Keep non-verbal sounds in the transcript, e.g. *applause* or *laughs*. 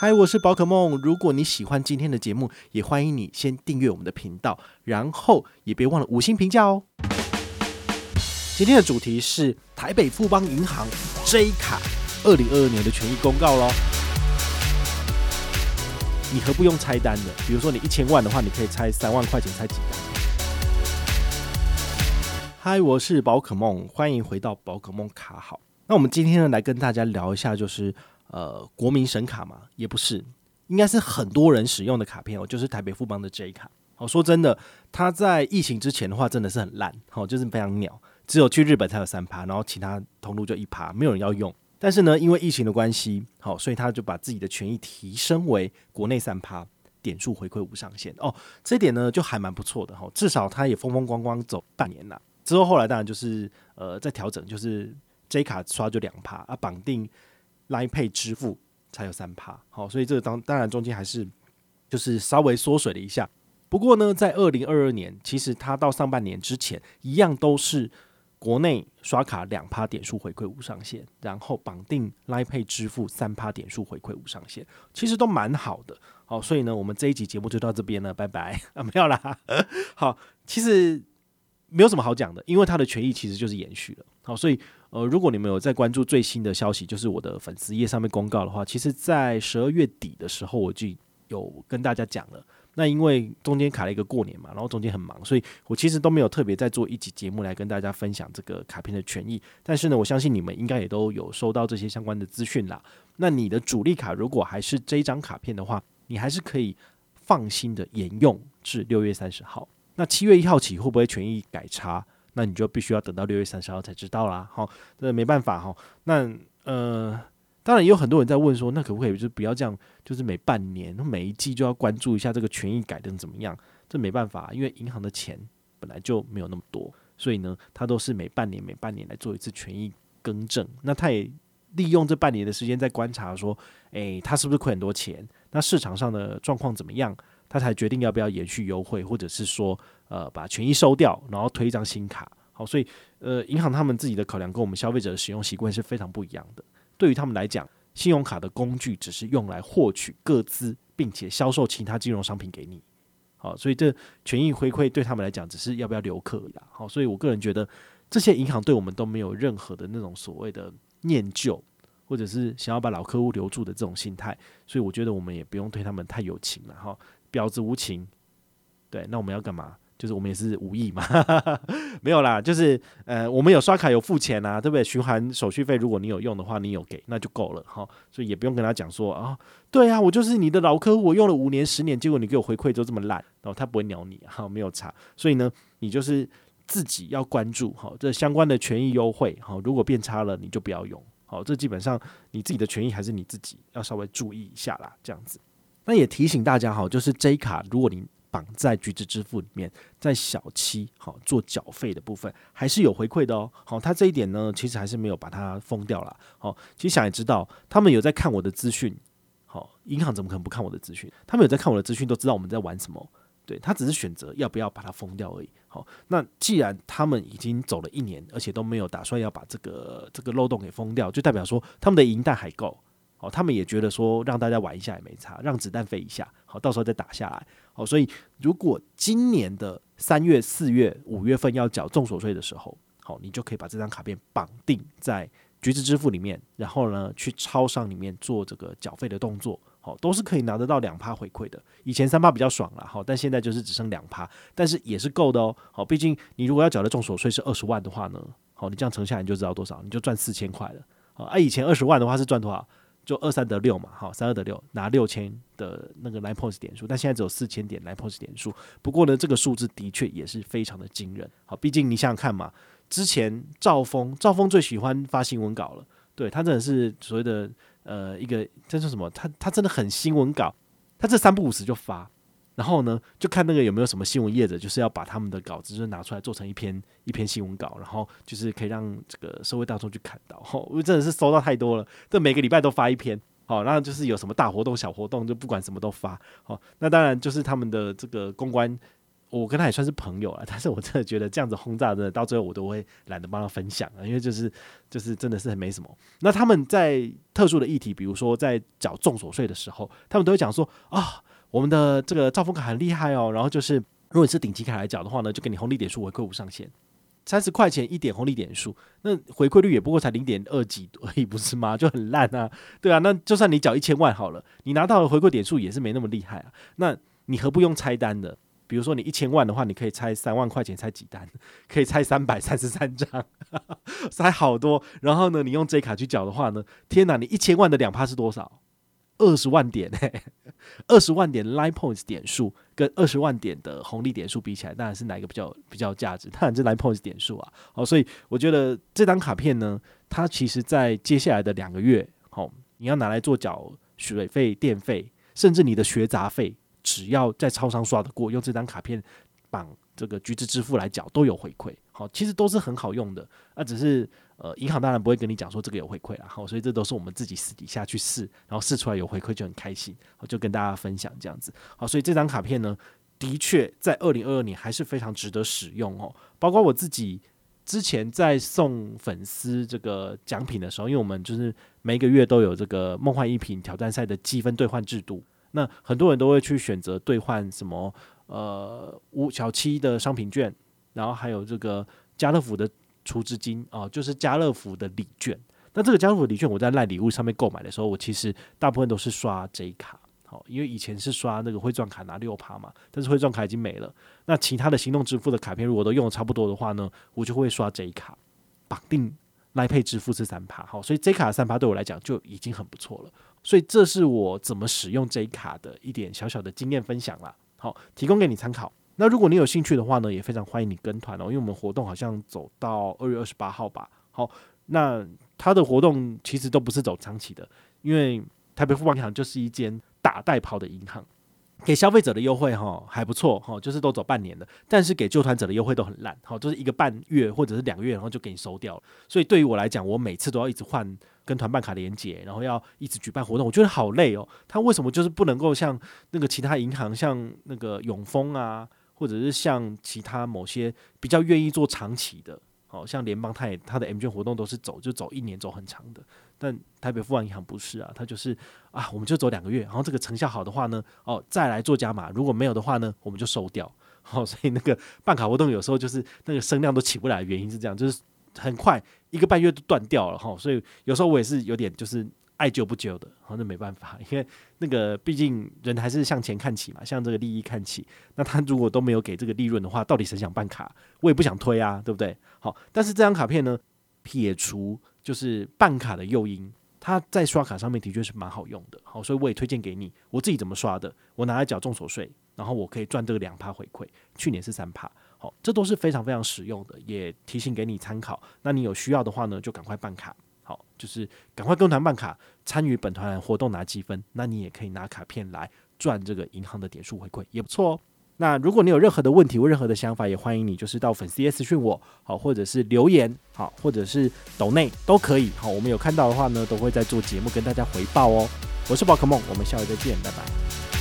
嗨，我是宝可梦。如果你喜欢今天的节目，也欢迎你先订阅我们的频道，然后也别忘了五星评价哦。今天的主题是台北富邦银行 J 卡二零二二年的权益公告喽。你何不用拆单的？比如说你一千万的话，你可以拆三万块钱，拆几单？嗨，我是宝可梦，欢迎回到宝可梦卡好。那我们今天呢，来跟大家聊一下，就是。呃，国民神卡嘛，也不是，应该是很多人使用的卡片哦，就是台北富邦的 J 卡。哦，说真的，它在疫情之前的话，真的是很烂，哦，就是非常鸟，只有去日本才有三趴，然后其他通路就一趴，没有人要用。但是呢，因为疫情的关系，好，所以他就把自己的权益提升为国内三趴，点数回馈无上限。哦，这点呢就还蛮不错的哈，至少他也风风光光走半年了。之后后来当然就是呃在调整，就是 J 卡刷就两趴啊，绑定。Line Pay 支付才有三趴，好，所以这个当当然中间还是就是稍微缩水了一下。不过呢，在二零二二年，其实它到上半年之前一样都是国内刷卡两趴点数回馈无上限，然后绑定 Line Pay 支付三趴点数回馈无上限，其实都蛮好的。好，所以呢，我们这一集节目就到这边了，拜拜 *laughs* 啊，没有啦。好，其实没有什么好讲的，因为它的权益其实就是延续了。好，所以。呃，如果你们有在关注最新的消息，就是我的粉丝页上面公告的话，其实，在十二月底的时候，我就有跟大家讲了。那因为中间卡了一个过年嘛，然后中间很忙，所以我其实都没有特别在做一集节目来跟大家分享这个卡片的权益。但是呢，我相信你们应该也都有收到这些相关的资讯啦。那你的主力卡如果还是这张卡片的话，你还是可以放心的沿用至六月三十号。那七月一号起会不会权益改差？那你就必须要等到六月三十号才知道啦，好，这没办法哈。那呃，当然也有很多人在问说，那可不可以就不要这样，就是每半年、每一季就要关注一下这个权益改的怎么样？这没办法，因为银行的钱本来就没有那么多，所以呢，它都是每半年、每半年来做一次权益更正。那他也利用这半年的时间在观察说，诶、欸，他是不是亏很多钱？那市场上的状况怎么样？他才决定要不要延续优惠，或者是说，呃，把权益收掉，然后推一张新卡。好，所以，呃，银行他们自己的考量跟我们消费者的使用习惯是非常不一样的。对于他们来讲，信用卡的工具只是用来获取各资，并且销售其他金融商品给你。好，所以这权益回馈对他们来讲，只是要不要留客呀？好，所以我个人觉得，这些银行对我们都没有任何的那种所谓的念旧，或者是想要把老客户留住的这种心态。所以我觉得我们也不用对他们太有情了哈。婊子无情，对，那我们要干嘛？就是我们也是无意嘛，*laughs* 没有啦，就是呃，我们有刷卡有付钱啊，对不对？循环手续费，如果你有用的话，你有给，那就够了哈。所以也不用跟他讲说啊，对啊，我就是你的老客户，我用了五年、十年，结果你给我回馈都这么烂，然后他不会鸟你哈，没有差。所以呢，你就是自己要关注哈，这相关的权益优惠哈，如果变差了，你就不要用。好，这基本上你自己的权益还是你自己要稍微注意一下啦，这样子。那也提醒大家哈，就是 J 卡，如果你绑在橘子支付里面，在小七好做缴费的部分，还是有回馈的哦。好，他这一点呢，其实还是没有把它封掉了。好，其实想也知道，他们有在看我的资讯。好，银行怎么可能不看我的资讯？他们有在看我的资讯，都知道我们在玩什么。对，他只是选择要不要把它封掉而已。好，那既然他们已经走了一年，而且都没有打算要把这个这个漏洞给封掉，就代表说他们的银贷还够。哦，他们也觉得说让大家玩一下也没差，让子弹飞一下，好，到时候再打下来。好，所以如果今年的三月、四月、五月份要缴重所税的时候，好，你就可以把这张卡片绑定在橘子支付里面，然后呢去超商里面做这个缴费的动作，好，都是可以拿得到两趴回馈的。以前三趴比较爽了，好，但现在就是只剩两趴，但是也是够的哦。好，毕竟你如果要缴的重所税是二十万的话呢，好，你这样乘下来你就知道多少，你就赚四千块了。好，啊，以前二十万的话是赚多少？就二三得六嘛，好，三二得六，拿六千的那个 Line POS 点数，但现在只有四千点 Line POS 点数。不过呢，这个数字的确也是非常的惊人。好，毕竟你想想看嘛，之前赵峰，赵峰最喜欢发新闻稿了，对，他真的是所谓的呃一个，这是什么？他他真的很新闻稿，他这三不五时就发。然后呢，就看那个有没有什么新闻业者，就是要把他们的稿子就是拿出来做成一篇一篇新闻稿，然后就是可以让这个社会大众去看到。吼，因为真的是收到太多了，这每个礼拜都发一篇。好，然后就是有什么大活动、小活动，就不管什么都发。好，那当然就是他们的这个公关我跟他也算是朋友了，*laughs* 但是我真的觉得这样子轰炸的，到最后我都会懒得帮他分享啊，因为就是就是真的是很没什么。那他们在特殊的议题，比如说在缴重所税的时候，他们都会讲说啊，我们的这个兆丰卡很厉害哦，然后就是如果你是顶级卡来缴的话呢，就给你红利点数回馈无上限。三十块钱一点红利点数，那回馈率也不过才零点二几而已，不是吗？*laughs* 就很烂啊，对啊。那就算你缴一千万好了，你拿到的回馈点数也是没那么厉害啊。那你何不用拆单的？比如说你一千万的话，你可以拆三万块钱拆几单？*laughs* 可以拆三百三十三张，*laughs* 拆好多。然后呢，你用 J 卡去缴的话呢，天哪，你一千万的两趴是多少？二十万点、欸，*laughs* 二十万点 Line Points 点数跟二十万点的红利点数比起来，当然是哪一个比较比较有价值？当然是 Line Points 点数啊。好，所以我觉得这张卡片呢，它其实在接下来的两个月，好，你要拿来做缴水费、电费，甚至你的学杂费，只要在超商刷得过，用这张卡片绑这个橘子支付来缴，都有回馈。好，其实都是很好用的，那只是。呃，银行当然不会跟你讲说这个有回馈啦，好，所以这都是我们自己私底下去试，然后试出来有回馈就很开心，好，就跟大家分享这样子。好，所以这张卡片呢，的确在二零二二年还是非常值得使用哦。包括我自己之前在送粉丝这个奖品的时候，因为我们就是每个月都有这个梦幻一品挑战赛的积分兑换制度，那很多人都会去选择兑换什么呃五小七的商品券，然后还有这个家乐福的。储资金哦，就是家乐福的礼券。那这个家乐福礼券，我在赖礼物上面购买的时候，我其实大部分都是刷 J 卡，好，因为以前是刷那个汇钻卡拿六趴嘛，但是汇钻卡已经没了。那其他的行动支付的卡片，如果都用的差不多的话呢，我就会刷 J 卡，绑定 Line Pay 支付是三趴，好，所以 J 卡的三趴对我来讲就已经很不错了。所以这是我怎么使用 J 卡的一点小小的经验分享啦，好，提供给你参考。那如果你有兴趣的话呢，也非常欢迎你跟团哦，因为我们活动好像走到二月二十八号吧。好，那他的活动其实都不是走长期的，因为台北富邦银行就是一间打带跑的银行，给消费者的优惠哈还不错哈，就是都走半年的，但是给旧团者的优惠都很烂，好，就是一个半月或者是两个月，然后就给你收掉了。所以对于我来讲，我每次都要一直换跟团办卡连结，然后要一直举办活动，我觉得好累哦。他为什么就是不能够像那个其他银行，像那个永丰啊？或者是像其他某些比较愿意做长期的，好像联邦，它也它的 M 券活动都是走就走一年走很长的，但台北富邦银行不是啊，它就是啊，我们就走两个月，然后这个成效好的话呢，哦，再来做加码，如果没有的话呢，我们就收掉。好，所以那个办卡活动有时候就是那个声量都起不来，原因是这样，就是很快一个半月都断掉了哈，所以有时候我也是有点就是。爱救不救的，好，那没办法，*laughs* 因为那个毕竟人还是向钱看齐嘛，向这个利益看齐。那他如果都没有给这个利润的话，到底谁想办卡？我也不想推啊，对不对？好，但是这张卡片呢，撇除就是办卡的诱因，它在刷卡上面的确是蛮好用的。好，所以我也推荐给你。我自己怎么刷的？我拿来缴重所税，然后我可以赚这个两趴回馈。去年是三趴，好，这都是非常非常实用的，也提醒给你参考。那你有需要的话呢，就赶快办卡。好，就是赶快跟团办卡，参与本团活动拿积分，那你也可以拿卡片来赚这个银行的点数回馈，也不错哦。那如果你有任何的问题或任何的想法，也欢迎你就是到粉丝页私讯我，好，或者是留言，好，或者是抖内都可以。好，我们有看到的话呢，都会在做节目跟大家回报哦。我是宝可梦，我们下回再见，拜拜。